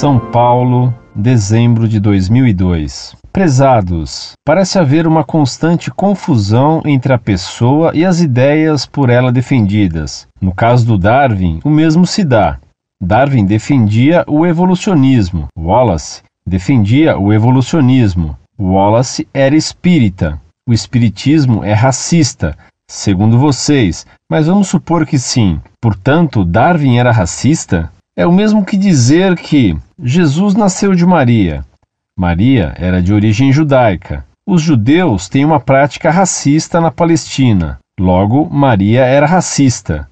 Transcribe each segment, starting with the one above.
São Paulo, dezembro de 2002. Prezados, parece haver uma constante confusão entre a pessoa e as ideias por ela defendidas. No caso do Darwin, o mesmo se dá. Darwin defendia o evolucionismo, Wallace defendia o evolucionismo. Wallace era espírita. O espiritismo é racista, segundo vocês, mas vamos supor que sim. Portanto, Darwin era racista? É o mesmo que dizer que Jesus nasceu de Maria. Maria era de origem judaica. Os judeus têm uma prática racista na Palestina. Logo, Maria era racista.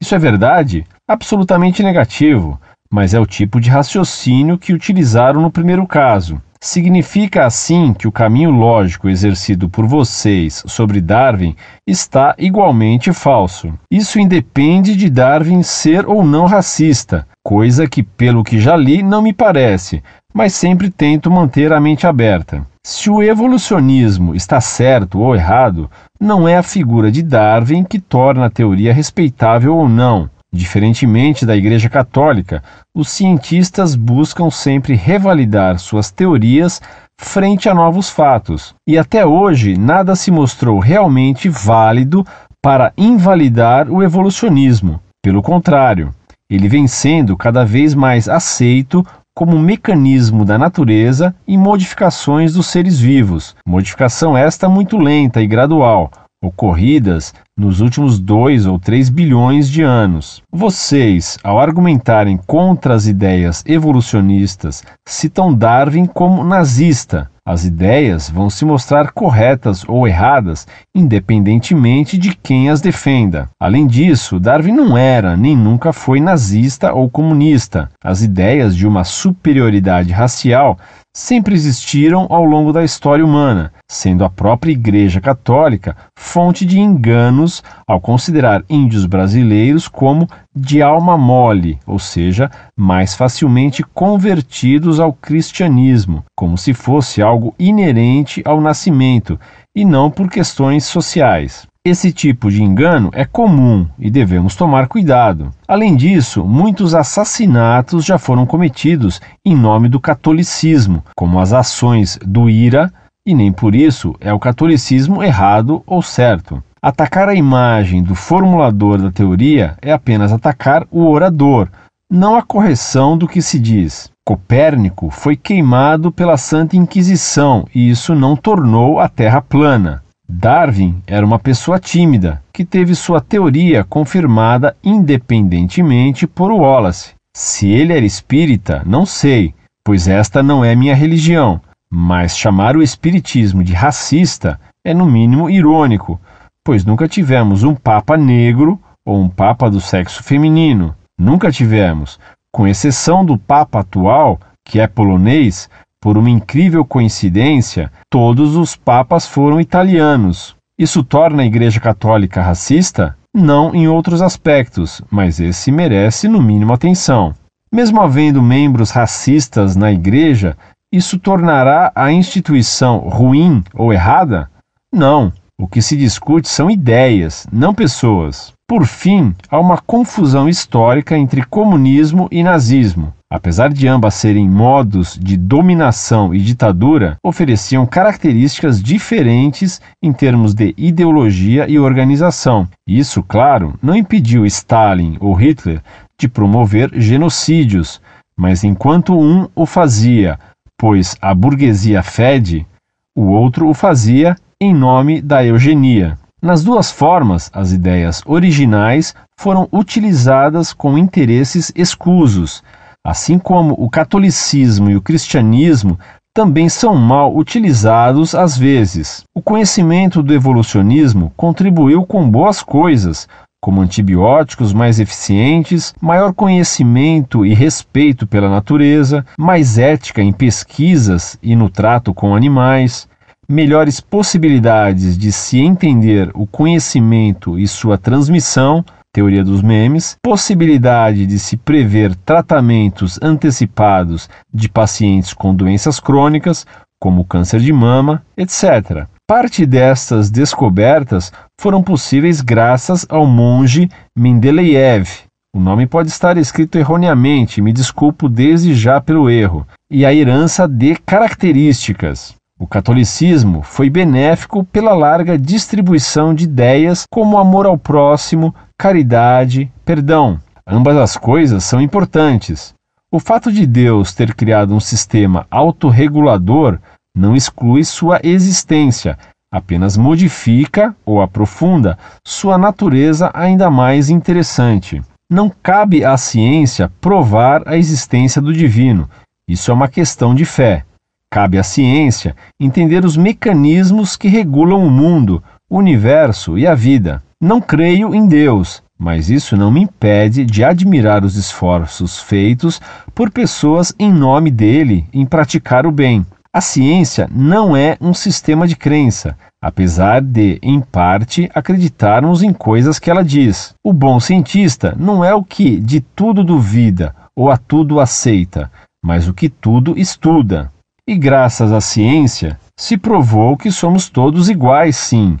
Isso é verdade? Absolutamente negativo, mas é o tipo de raciocínio que utilizaram no primeiro caso. Significa assim que o caminho lógico exercido por vocês sobre Darwin está igualmente falso. Isso independe de Darwin ser ou não racista, coisa que, pelo que já li, não me parece, mas sempre tento manter a mente aberta. Se o evolucionismo está certo ou errado, não é a figura de Darwin que torna a teoria respeitável ou não. Diferentemente da Igreja Católica, os cientistas buscam sempre revalidar suas teorias frente a novos fatos, e até hoje nada se mostrou realmente válido para invalidar o evolucionismo. Pelo contrário, ele vem sendo cada vez mais aceito como um mecanismo da natureza e modificações dos seres vivos, modificação esta muito lenta e gradual, ocorridas nos últimos 2 ou 3 bilhões de anos. Vocês, ao argumentarem contra as ideias evolucionistas, citam Darwin como nazista. As ideias vão se mostrar corretas ou erradas, independentemente de quem as defenda. Além disso, Darwin não era nem nunca foi nazista ou comunista. As ideias de uma superioridade racial sempre existiram ao longo da história humana, sendo a própria Igreja Católica fonte de enganos ao considerar índios brasileiros como de alma mole, ou seja, mais facilmente convertidos ao cristianismo, como se fosse algo inerente ao nascimento e não por questões sociais. Esse tipo de engano é comum e devemos tomar cuidado. Além disso, muitos assassinatos já foram cometidos em nome do catolicismo, como as ações do IRA, e nem por isso é o catolicismo errado ou certo. Atacar a imagem do formulador da teoria é apenas atacar o orador, não a correção do que se diz. Copérnico foi queimado pela Santa Inquisição e isso não tornou a Terra plana. Darwin era uma pessoa tímida que teve sua teoria confirmada independentemente por Wallace. Se ele era espírita, não sei, pois esta não é minha religião, mas chamar o espiritismo de racista é no mínimo irônico, pois nunca tivemos um papa negro ou um papa do sexo feminino. Nunca tivemos, com exceção do papa atual, que é polonês, por uma incrível coincidência, todos os papas foram italianos. Isso torna a Igreja Católica racista? Não em outros aspectos, mas esse merece no mínimo atenção. Mesmo havendo membros racistas na Igreja, isso tornará a instituição ruim ou errada? Não. O que se discute são ideias, não pessoas. Por fim, há uma confusão histórica entre comunismo e nazismo. Apesar de ambas serem modos de dominação e ditadura, ofereciam características diferentes em termos de ideologia e organização. Isso, claro, não impediu Stalin ou Hitler de promover genocídios, mas enquanto um o fazia, pois a burguesia fede, o outro o fazia em nome da eugenia. Nas duas formas, as ideias originais foram utilizadas com interesses escusos, assim como o catolicismo e o cristianismo também são mal utilizados às vezes. O conhecimento do evolucionismo contribuiu com boas coisas, como antibióticos mais eficientes, maior conhecimento e respeito pela natureza, mais ética em pesquisas e no trato com animais, melhores possibilidades de se entender o conhecimento e sua transmissão, teoria dos memes, possibilidade de se prever tratamentos antecipados de pacientes com doenças crônicas, como câncer de mama, etc. Parte destas descobertas foram possíveis graças ao monge Mendeleev, O nome pode estar escrito erroneamente, me desculpo desde já pelo erro, e a herança de características. O catolicismo foi benéfico pela larga distribuição de ideias como amor ao próximo, caridade, perdão. Ambas as coisas são importantes. O fato de Deus ter criado um sistema autorregulador não exclui sua existência, apenas modifica ou aprofunda sua natureza ainda mais interessante. Não cabe à ciência provar a existência do divino. Isso é uma questão de fé. Cabe à ciência entender os mecanismos que regulam o mundo, o universo e a vida. Não creio em Deus, mas isso não me impede de admirar os esforços feitos por pessoas em nome dele em praticar o bem. A ciência não é um sistema de crença, apesar de, em parte, acreditarmos em coisas que ela diz. O bom cientista não é o que de tudo duvida ou a tudo aceita, mas o que tudo estuda. E graças à ciência, se provou que somos todos iguais, sim,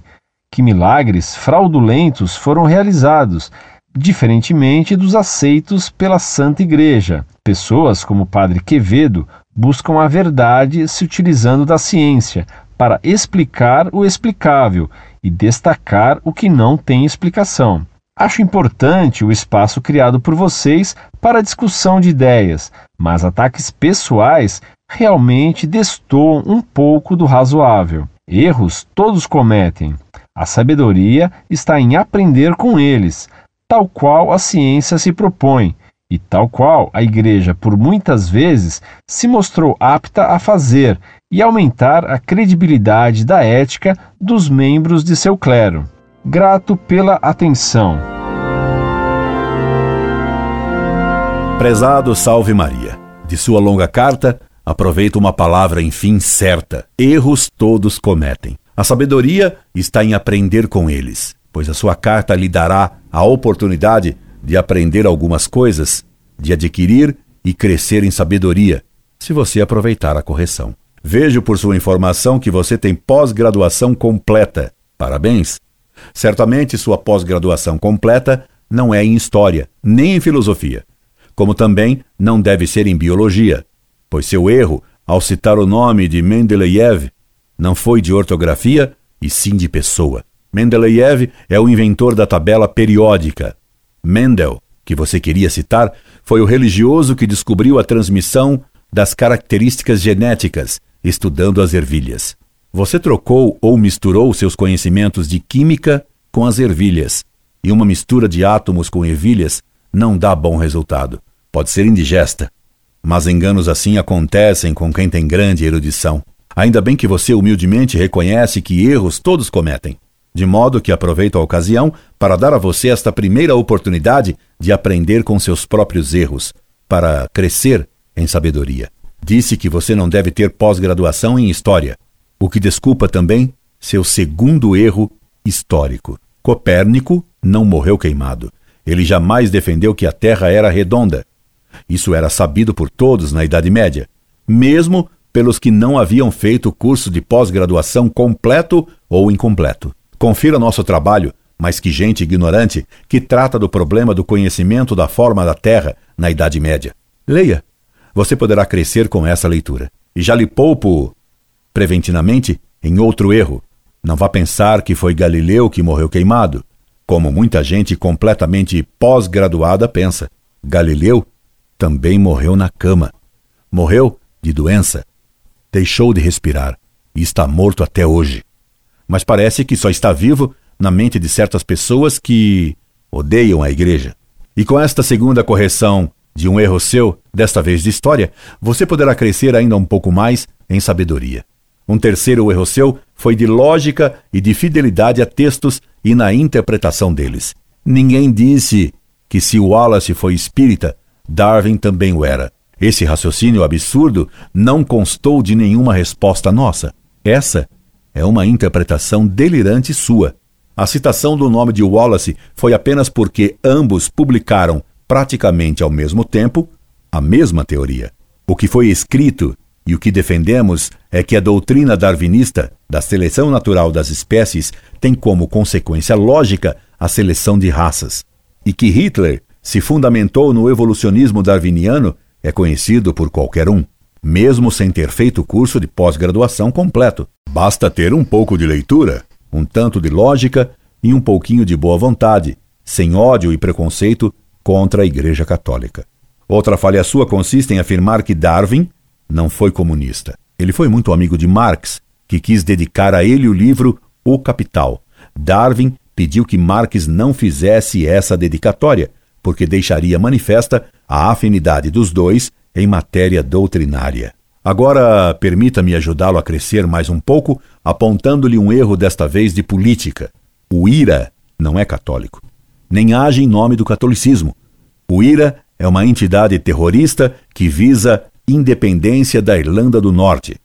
que milagres fraudulentos foram realizados, diferentemente dos aceitos pela Santa Igreja. Pessoas como o Padre Quevedo buscam a verdade se utilizando da ciência para explicar o explicável e destacar o que não tem explicação. Acho importante o espaço criado por vocês para discussão de ideias, mas ataques pessoais realmente destoam um pouco do razoável. Erros todos cometem. A sabedoria está em aprender com eles, tal qual a ciência se propõe, e tal qual a Igreja por muitas vezes se mostrou apta a fazer e aumentar a credibilidade da ética dos membros de seu clero. Grato pela atenção. Prezado Salve Maria, de sua longa carta, aproveito uma palavra, enfim, certa. Erros todos cometem. A sabedoria está em aprender com eles, pois a sua carta lhe dará a oportunidade de aprender algumas coisas, de adquirir e crescer em sabedoria, se você aproveitar a correção. Vejo por sua informação que você tem pós-graduação completa. Parabéns! Certamente sua pós-graduação completa não é em História, nem em Filosofia, como também não deve ser em Biologia, pois seu erro ao citar o nome de Mendeleev não foi de ortografia e sim de pessoa. Mendeleev é o inventor da tabela periódica. Mendel, que você queria citar, foi o religioso que descobriu a transmissão das características genéticas, estudando as ervilhas. Você trocou ou misturou seus conhecimentos de química com as ervilhas, e uma mistura de átomos com ervilhas não dá bom resultado. Pode ser indigesta, mas enganos assim acontecem com quem tem grande erudição. Ainda bem que você humildemente reconhece que erros todos cometem de modo que aproveito a ocasião para dar a você esta primeira oportunidade de aprender com seus próprios erros, para crescer em sabedoria. Disse que você não deve ter pós-graduação em História, o que desculpa também seu segundo erro histórico. Copérnico não morreu queimado. Ele jamais defendeu que a Terra era redonda. Isso era sabido por todos na Idade Média, mesmo pelos que não haviam feito curso de pós-graduação completo ou incompleto. Confira nosso trabalho, mas que gente ignorante, que trata do problema do conhecimento da forma da Terra na Idade Média. Leia. Você poderá crescer com essa leitura. E já lhe poupo, preventivamente, em outro erro. Não vá pensar que foi Galileu que morreu queimado, como muita gente completamente pós-graduada pensa. Galileu também morreu na cama. Morreu de doença. Deixou de respirar e está morto até hoje mas parece que só está vivo na mente de certas pessoas que odeiam a igreja. E com esta segunda correção de um erro seu, desta vez de história, você poderá crescer ainda um pouco mais em sabedoria. Um terceiro erro seu foi de lógica e de fidelidade a textos e na interpretação deles. Ninguém disse que se Wallace foi espírita, Darwin também o era. Esse raciocínio absurdo não constou de nenhuma resposta nossa. Essa é uma interpretação delirante sua. A citação do nome de Wallace foi apenas porque ambos publicaram, praticamente ao mesmo tempo, a mesma teoria. O que foi escrito e o que defendemos é que a doutrina darwinista da seleção natural das espécies tem como consequência lógica a seleção de raças, e que Hitler se fundamentou no evolucionismo darwiniano é conhecido por qualquer um, mesmo sem ter feito curso de pós-graduação completo. Basta ter um pouco de leitura, um tanto de lógica e um pouquinho de boa vontade, sem ódio e preconceito contra a Igreja Católica. Outra falha sua consiste em afirmar que Darwin não foi comunista. Ele foi muito amigo de Marx, que quis dedicar a ele o livro O Capital. Darwin pediu que Marx não fizesse essa dedicatória, porque deixaria manifesta a afinidade dos dois em matéria doutrinária. Agora, permita-me ajudá-lo a crescer mais um pouco, apontando-lhe um erro desta vez de política. O IRA não é católico, nem age em nome do catolicismo. O IRA é uma entidade terrorista que visa independência da Irlanda do Norte.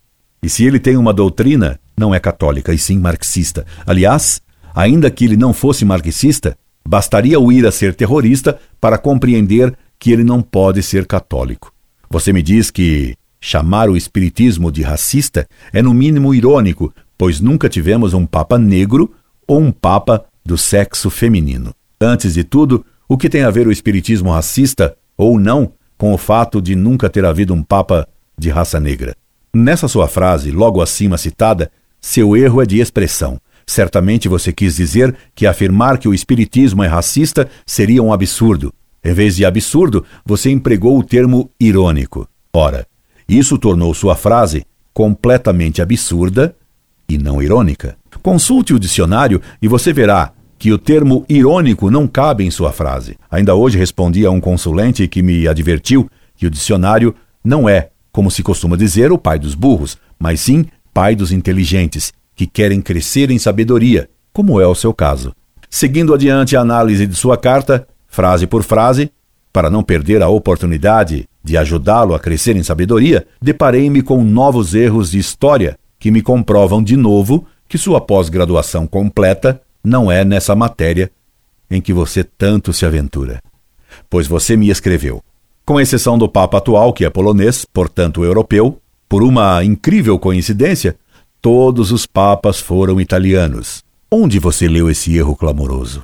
E se ele tem uma doutrina, não é católica, e sim marxista. Aliás, ainda que ele não fosse marxista, bastaria o IRA ser terrorista para compreender que ele não pode ser católico. Você me diz que chamar o espiritismo de racista é no mínimo irônico, pois nunca tivemos um papa negro ou um papa do sexo feminino. Antes de tudo, o que tem a ver o espiritismo racista ou não com o fato de nunca ter havido um papa de raça negra? Nessa sua frase, logo acima citada, seu erro é de expressão. Certamente você quis dizer que afirmar que o espiritismo é racista seria um absurdo. Em vez de absurdo, você empregou o termo irônico. Ora, isso tornou sua frase completamente absurda e não irônica. Consulte o dicionário e você verá que o termo irônico não cabe em sua frase. Ainda hoje respondi a um consulente que me advertiu que o dicionário não é, como se costuma dizer, o pai dos burros, mas sim pai dos inteligentes, que querem crescer em sabedoria, como é o seu caso. Seguindo adiante a análise de sua carta, frase por frase, para não perder a oportunidade de ajudá-lo a crescer em sabedoria, deparei-me com novos erros de história que me comprovam de novo que sua pós-graduação completa não é nessa matéria em que você tanto se aventura. Pois você me escreveu. Com exceção do Papa atual, que é polonês, portanto europeu, por uma incrível coincidência, todos os papas foram italianos. Onde você leu esse erro clamoroso?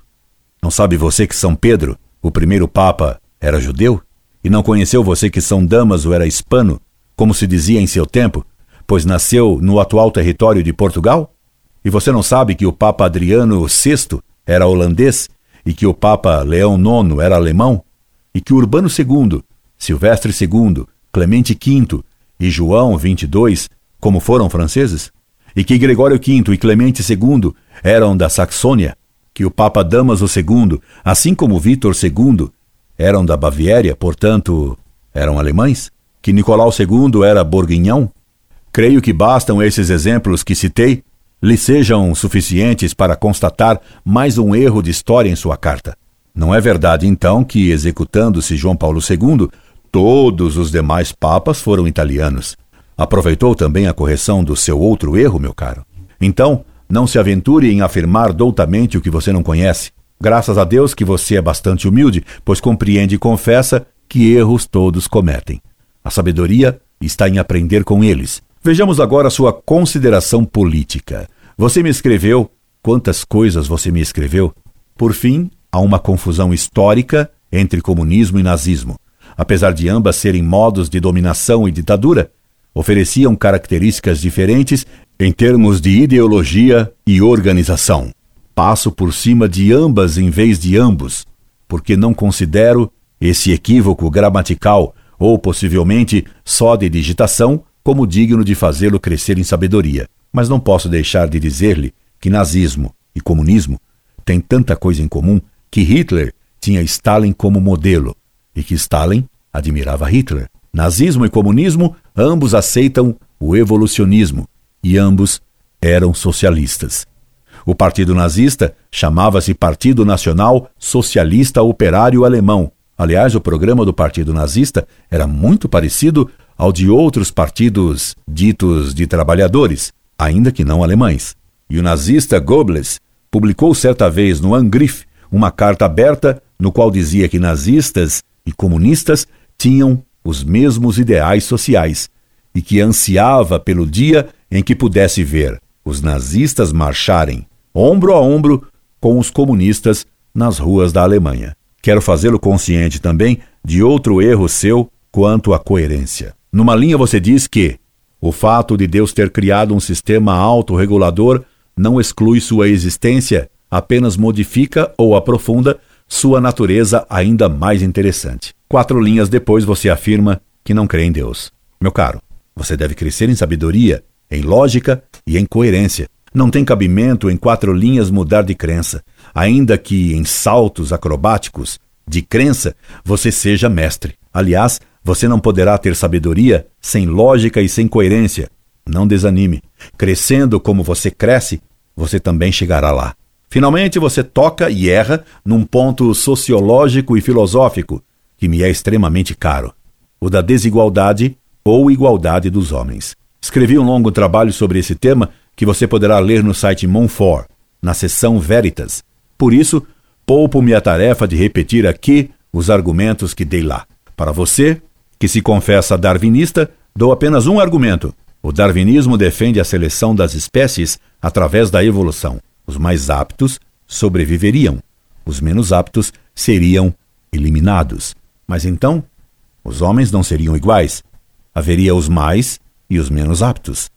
Não sabe você que São Pedro, o primeiro Papa, era judeu? E não conheceu você que São Damaso era hispano, como se dizia em seu tempo, pois nasceu no atual território de Portugal? E você não sabe que o Papa Adriano VI era holandês e que o Papa Leão IX era alemão? E que Urbano II, Silvestre II, Clemente V e João XXII, como foram franceses? E que Gregório V e Clemente II eram da Saxônia? que o Papa Damaso II, assim como Vítor II, eram da Baviera, portanto, eram alemães? Que Nicolau II era borguinhão? Creio que bastam esses exemplos que citei lhe sejam suficientes para constatar mais um erro de história em sua carta. Não é verdade, então, que, executando-se João Paulo II, todos os demais papas foram italianos. Aproveitou também a correção do seu outro erro, meu caro. Então, não se aventure em afirmar doutamente o que você não conhece. Graças a Deus que você é bastante humilde, pois compreende e confessa que erros todos cometem. A sabedoria está em aprender com eles. Vejamos agora sua consideração política. Você me escreveu. Quantas coisas você me escreveu? Por fim, há uma confusão histórica entre comunismo e nazismo. Apesar de ambas serem modos de dominação e ditadura, ofereciam características diferentes em termos de ideologia e organização. Passo por cima de ambas em vez de ambos, porque não considero esse equívoco gramatical ou possivelmente só de digitação como digno de fazê-lo crescer em sabedoria. Mas não posso deixar de dizer-lhe que nazismo e comunismo têm tanta coisa em comum que Hitler tinha Stalin como modelo e que Stalin admirava Hitler. Nazismo e comunismo ambos aceitam o evolucionismo e ambos eram socialistas. O Partido Nazista chamava-se Partido Nacional Socialista Operário Alemão. Aliás, o programa do Partido Nazista era muito parecido ao de outros partidos ditos de trabalhadores, ainda que não alemães. E o nazista Goebbels publicou certa vez no Angriff uma carta aberta no qual dizia que nazistas e comunistas tinham os mesmos ideais sociais e que ansiava pelo dia em que pudesse ver os nazistas marcharem ombro a ombro com os comunistas nas ruas da Alemanha. quero fazê-lo consciente também de outro erro seu quanto à coerência. Numa linha você diz que o fato de Deus ter criado um sistema autorregulador não exclui sua existência, apenas modifica ou aprofunda sua natureza ainda mais interessante. Quatro linhas depois você afirma que não crê em Deus. Meu caro, você deve crescer em sabedoria, em lógica e em coerência. Não tem cabimento em quatro linhas mudar de crença, ainda que em saltos acrobáticos de crença você seja mestre. Aliás, você não poderá ter sabedoria sem lógica e sem coerência. Não desanime. Crescendo como você cresce, você também chegará lá. Finalmente, você toca e erra num ponto sociológico e filosófico que me é extremamente caro: o da desigualdade ou igualdade dos homens. Escrevi um longo trabalho sobre esse tema que você poderá ler no site Monfort, na seção Veritas. Por isso, poupo-me a tarefa de repetir aqui os argumentos que dei lá. Para você, que se confessa darwinista, dou apenas um argumento. O darwinismo defende a seleção das espécies através da evolução. Os mais aptos sobreviveriam, os menos aptos seriam eliminados. Mas então, os homens não seriam iguais. Haveria os mais e os menos aptos.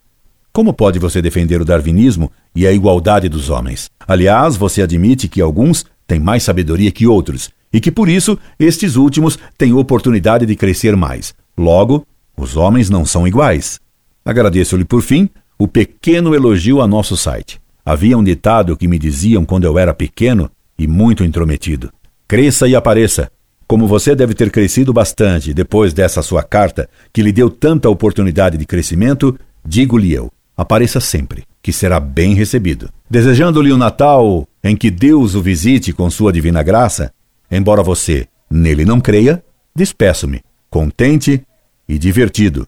Como pode você defender o darwinismo e a igualdade dos homens? Aliás, você admite que alguns têm mais sabedoria que outros e que por isso estes últimos têm oportunidade de crescer mais. Logo, os homens não são iguais. Agradeço-lhe por fim o pequeno elogio a nosso site. Havia um ditado que me diziam quando eu era pequeno e muito intrometido: Cresça e apareça. Como você deve ter crescido bastante depois dessa sua carta, que lhe deu tanta oportunidade de crescimento, digo-lhe eu: apareça sempre, que será bem recebido. Desejando-lhe um Natal em que Deus o visite com sua divina graça, embora você nele não creia, despeço-me, contente e divertido.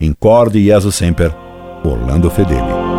Incorde e sempre, Orlando Fedeli.